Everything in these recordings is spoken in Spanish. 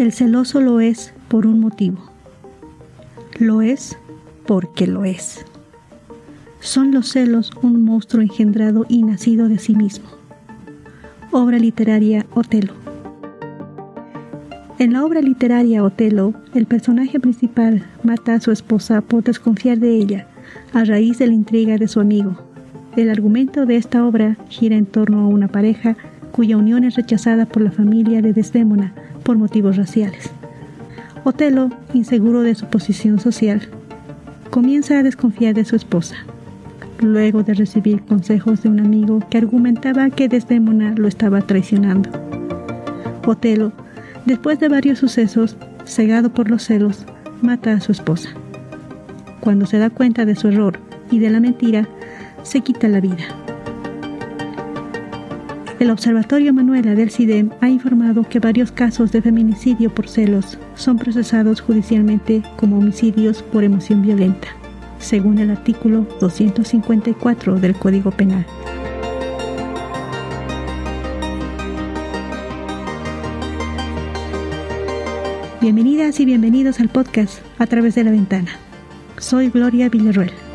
El celoso lo es por un motivo. Lo es porque lo es. Son los celos un monstruo engendrado y nacido de sí mismo. Obra literaria Otelo. En la obra literaria Otelo, el personaje principal mata a su esposa por desconfiar de ella, a raíz de la intriga de su amigo. El argumento de esta obra gira en torno a una pareja cuya unión es rechazada por la familia de Desdémona por motivos raciales. Otelo, inseguro de su posición social, comienza a desconfiar de su esposa, luego de recibir consejos de un amigo que argumentaba que Desdémona lo estaba traicionando. Otelo Después de varios sucesos, cegado por los celos, mata a su esposa. Cuando se da cuenta de su error y de la mentira, se quita la vida. El Observatorio Manuela del CIDEM ha informado que varios casos de feminicidio por celos son procesados judicialmente como homicidios por emoción violenta, según el artículo 254 del Código Penal. Bienvenidas y bienvenidos al podcast A través de la ventana. Soy Gloria Villarruel.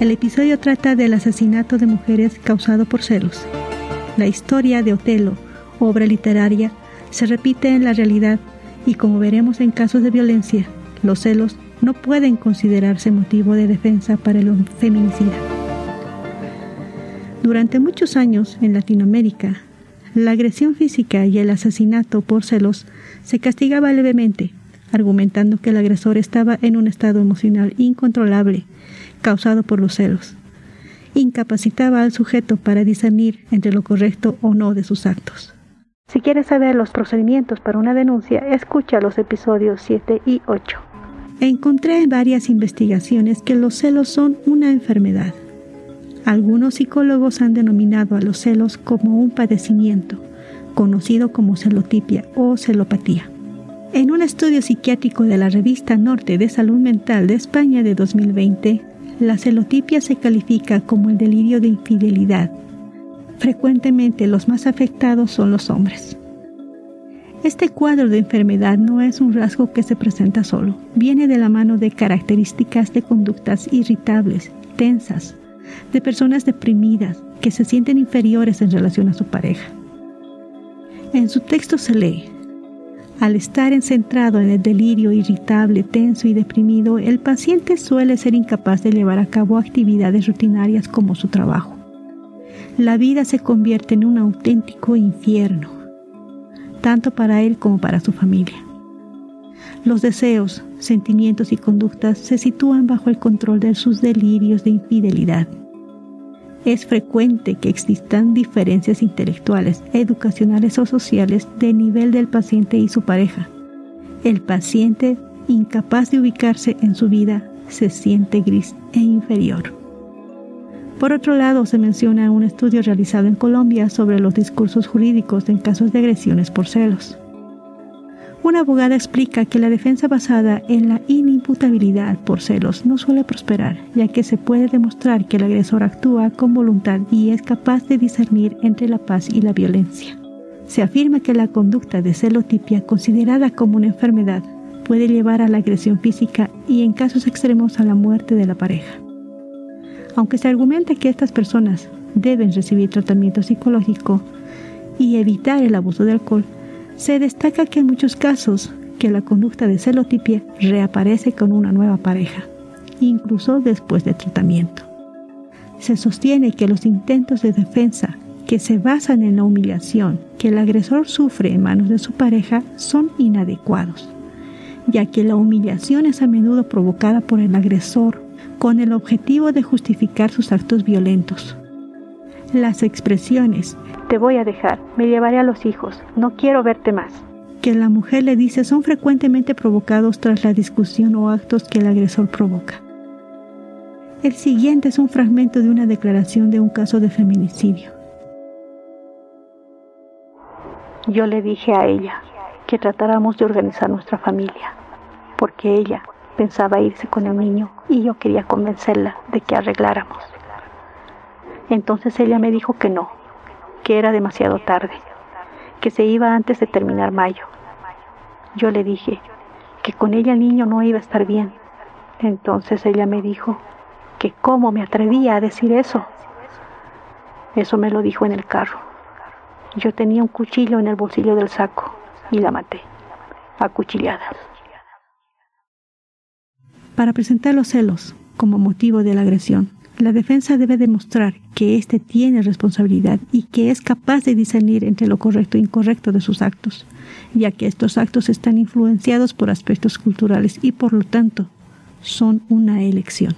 El episodio trata del asesinato de mujeres causado por celos. La historia de Otelo, obra literaria, se repite en la realidad y como veremos en casos de violencia, los celos no pueden considerarse motivo de defensa para el feminicida. Durante muchos años en Latinoamérica, la agresión física y el asesinato por celos se castigaba levemente, argumentando que el agresor estaba en un estado emocional incontrolable causado por los celos. Incapacitaba al sujeto para discernir entre lo correcto o no de sus actos. Si quieres saber los procedimientos para una denuncia, escucha los episodios 7 y 8. Encontré en varias investigaciones que los celos son una enfermedad algunos psicólogos han denominado a los celos como un padecimiento, conocido como celotipia o celopatía. En un estudio psiquiátrico de la revista Norte de Salud Mental de España de 2020, la celotipia se califica como el delirio de infidelidad. Frecuentemente los más afectados son los hombres. Este cuadro de enfermedad no es un rasgo que se presenta solo, viene de la mano de características de conductas irritables, tensas, de personas deprimidas que se sienten inferiores en relación a su pareja. En su texto se lee, al estar centrado en el delirio irritable, tenso y deprimido, el paciente suele ser incapaz de llevar a cabo actividades rutinarias como su trabajo. La vida se convierte en un auténtico infierno, tanto para él como para su familia. Los deseos, sentimientos y conductas se sitúan bajo el control de sus delirios de infidelidad. Es frecuente que existan diferencias intelectuales, educacionales o sociales de nivel del paciente y su pareja. El paciente, incapaz de ubicarse en su vida, se siente gris e inferior. Por otro lado, se menciona un estudio realizado en Colombia sobre los discursos jurídicos en casos de agresiones por celos. Una abogada explica que la defensa basada en la inimputabilidad por celos no suele prosperar, ya que se puede demostrar que el agresor actúa con voluntad y es capaz de discernir entre la paz y la violencia. Se afirma que la conducta de celotipia, considerada como una enfermedad, puede llevar a la agresión física y en casos extremos a la muerte de la pareja. Aunque se argumenta que estas personas deben recibir tratamiento psicológico y evitar el abuso de alcohol, se destaca que en muchos casos que la conducta de celotipia reaparece con una nueva pareja, incluso después del tratamiento. Se sostiene que los intentos de defensa que se basan en la humillación que el agresor sufre en manos de su pareja son inadecuados, ya que la humillación es a menudo provocada por el agresor con el objetivo de justificar sus actos violentos. Las expresiones te voy a dejar, me llevaré a los hijos, no quiero verte más. Que la mujer le dice son frecuentemente provocados tras la discusión o actos que el agresor provoca. El siguiente es un fragmento de una declaración de un caso de feminicidio. Yo le dije a ella que tratáramos de organizar nuestra familia, porque ella pensaba irse con el niño y yo quería convencerla de que arregláramos. Entonces ella me dijo que no, que era demasiado tarde, que se iba antes de terminar mayo. Yo le dije que con ella el niño no iba a estar bien. Entonces ella me dijo que cómo me atrevía a decir eso. Eso me lo dijo en el carro. Yo tenía un cuchillo en el bolsillo del saco y la maté, acuchillada. Para presentar los celos como motivo de la agresión, la defensa debe demostrar que éste tiene responsabilidad y que es capaz de discernir entre lo correcto e incorrecto de sus actos, ya que estos actos están influenciados por aspectos culturales y por lo tanto son una elección.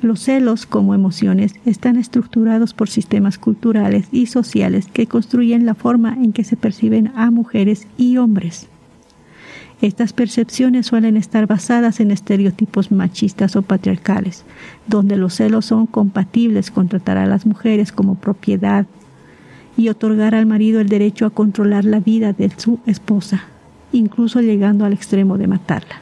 Los celos como emociones están estructurados por sistemas culturales y sociales que construyen la forma en que se perciben a mujeres y hombres. Estas percepciones suelen estar basadas en estereotipos machistas o patriarcales, donde los celos son compatibles con tratar a las mujeres como propiedad y otorgar al marido el derecho a controlar la vida de su esposa, incluso llegando al extremo de matarla.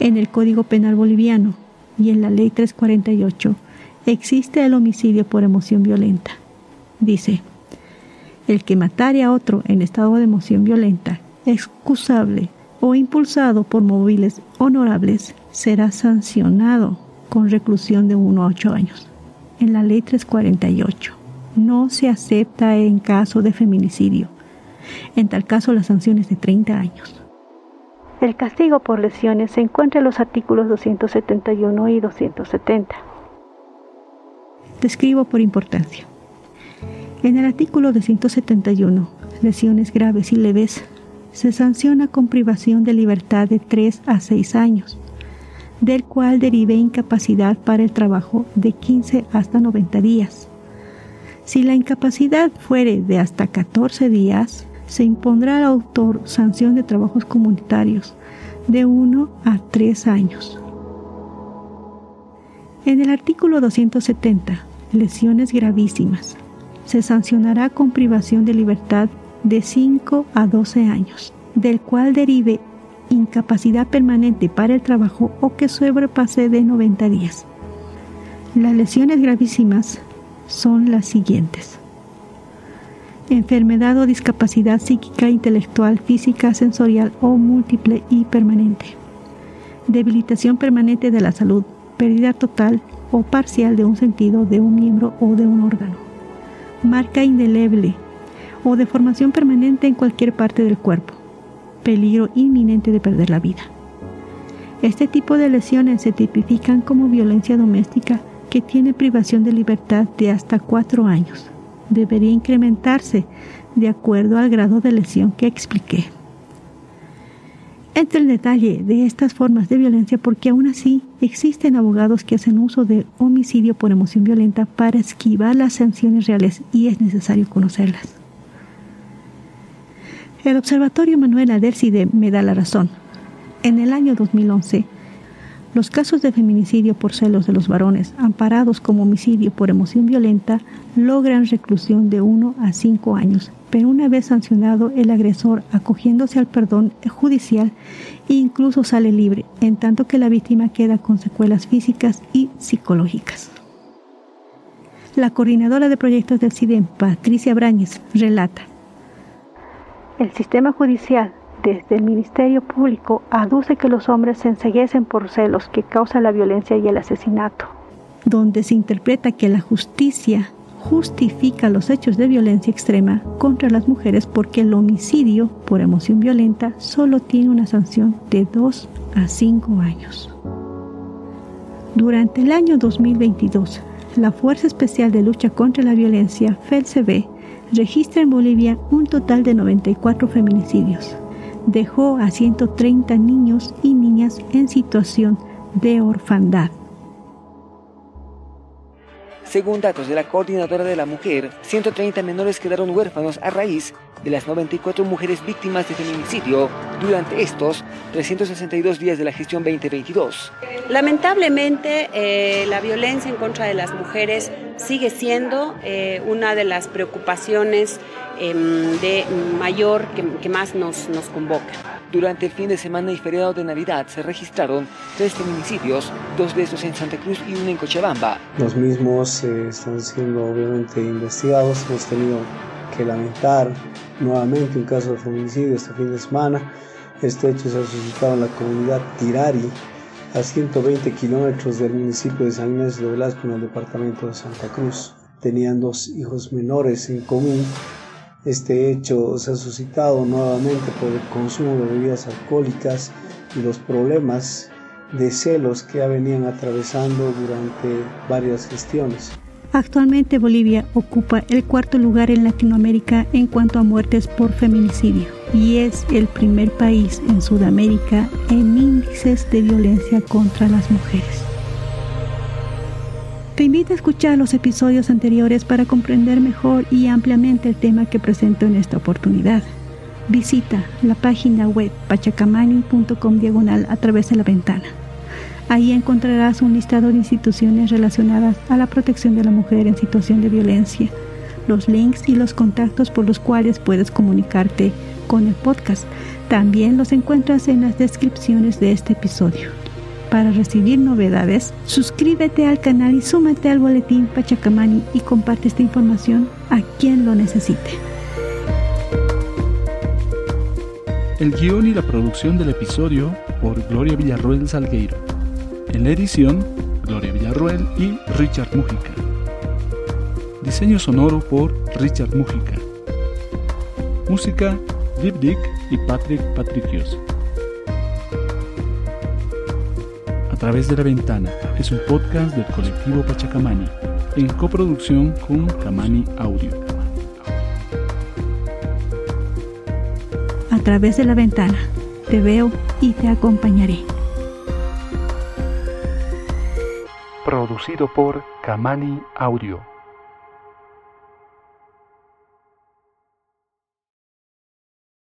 En el Código Penal boliviano y en la Ley 348 existe el homicidio por emoción violenta. Dice, el que matare a otro en estado de emoción violenta, excusable o impulsado por móviles honorables será sancionado con reclusión de 1 a 8 años. En la ley 348 no se acepta en caso de feminicidio. En tal caso la sanción es de 30 años. El castigo por lesiones se encuentra en los artículos 271 y 270. Describo por importancia. En el artículo 271, lesiones graves y leves se sanciona con privación de libertad de 3 a 6 años, del cual derive incapacidad para el trabajo de 15 hasta 90 días. Si la incapacidad fuere de hasta 14 días, se impondrá al autor sanción de trabajos comunitarios de 1 a 3 años. En el artículo 270, lesiones gravísimas, se sancionará con privación de libertad de 5 a 12 años, del cual derive incapacidad permanente para el trabajo o que sobrepase de 90 días. Las lesiones gravísimas son las siguientes. Enfermedad o discapacidad psíquica, intelectual, física, sensorial o múltiple y permanente. Debilitación permanente de la salud, pérdida total o parcial de un sentido, de un miembro o de un órgano. Marca indeleble o deformación permanente en cualquier parte del cuerpo. Peligro inminente de perder la vida. Este tipo de lesiones se tipifican como violencia doméstica que tiene privación de libertad de hasta cuatro años. Debería incrementarse de acuerdo al grado de lesión que expliqué. Entre el detalle de estas formas de violencia porque aún así existen abogados que hacen uso de homicidio por emoción violenta para esquivar las sanciones reales y es necesario conocerlas. El Observatorio Manuel Adelcide me da la razón. En el año 2011, los casos de feminicidio por celos de los varones, amparados como homicidio por emoción violenta, logran reclusión de 1 a 5 años, pero una vez sancionado el agresor acogiéndose al perdón judicial, incluso sale libre, en tanto que la víctima queda con secuelas físicas y psicológicas. La coordinadora de proyectos del CIDEM, Patricia Brañez, relata, el sistema judicial, desde el Ministerio Público, aduce que los hombres se enseguecen por celos que causan la violencia y el asesinato, donde se interpreta que la justicia justifica los hechos de violencia extrema contra las mujeres porque el homicidio por emoción violenta solo tiene una sanción de 2 a 5 años. Durante el año 2022, la Fuerza Especial de Lucha contra la Violencia, FELCB, registra en Bolivia un total de 94 feminicidios. Dejó a 130 niños y niñas en situación de orfandad. Según datos de la Coordinadora de la Mujer, 130 menores quedaron huérfanos a raíz de las 94 mujeres víctimas de feminicidio durante estos 362 días de la gestión 2022. Lamentablemente, eh, la violencia en contra de las mujeres sigue siendo eh, una de las preocupaciones em, de mayor que, más nos, nos convoca. Durante el fin de semana y feriado de Navidad se registraron tres feminicidios, dos de estos en Santa Cruz y uno en Cochabamba. Los mismos eh, están siendo obviamente investigados. Hemos tenido que lamentar nuevamente un caso de feminicidio este fin de semana. Este hecho se ha suscitado en la comunidad Tirari, a 120 kilómetros del municipio de San Inés de Velasco, en el departamento de Santa Cruz. Tenían dos hijos menores en común. Este hecho se ha suscitado nuevamente por el consumo de bebidas alcohólicas y los problemas de celos que ya venían atravesando durante varias gestiones. Actualmente Bolivia ocupa el cuarto lugar en Latinoamérica en cuanto a muertes por feminicidio y es el primer país en Sudamérica en índices de violencia contra las mujeres. Te invito a escuchar los episodios anteriores para comprender mejor y ampliamente el tema que presento en esta oportunidad. Visita la página web pachacamani.com diagonal a través de la ventana. Ahí encontrarás un listado de instituciones relacionadas a la protección de la mujer en situación de violencia, los links y los contactos por los cuales puedes comunicarte con el podcast. También los encuentras en las descripciones de este episodio. Para recibir novedades, suscríbete al canal y súmate al boletín Pachacamani y comparte esta información a quien lo necesite. El guion y la producción del episodio por Gloria Villarroel Salgueiro. En la edición, Gloria Villarroel y Richard Mujica. Diseño sonoro por Richard Mujica. Música, Deep Dick y Patrick Patricios. A través de la ventana es un podcast del colectivo Pachacamani en coproducción con Camani Audio. A través de la ventana te veo y te acompañaré. Producido por Kamani Audio.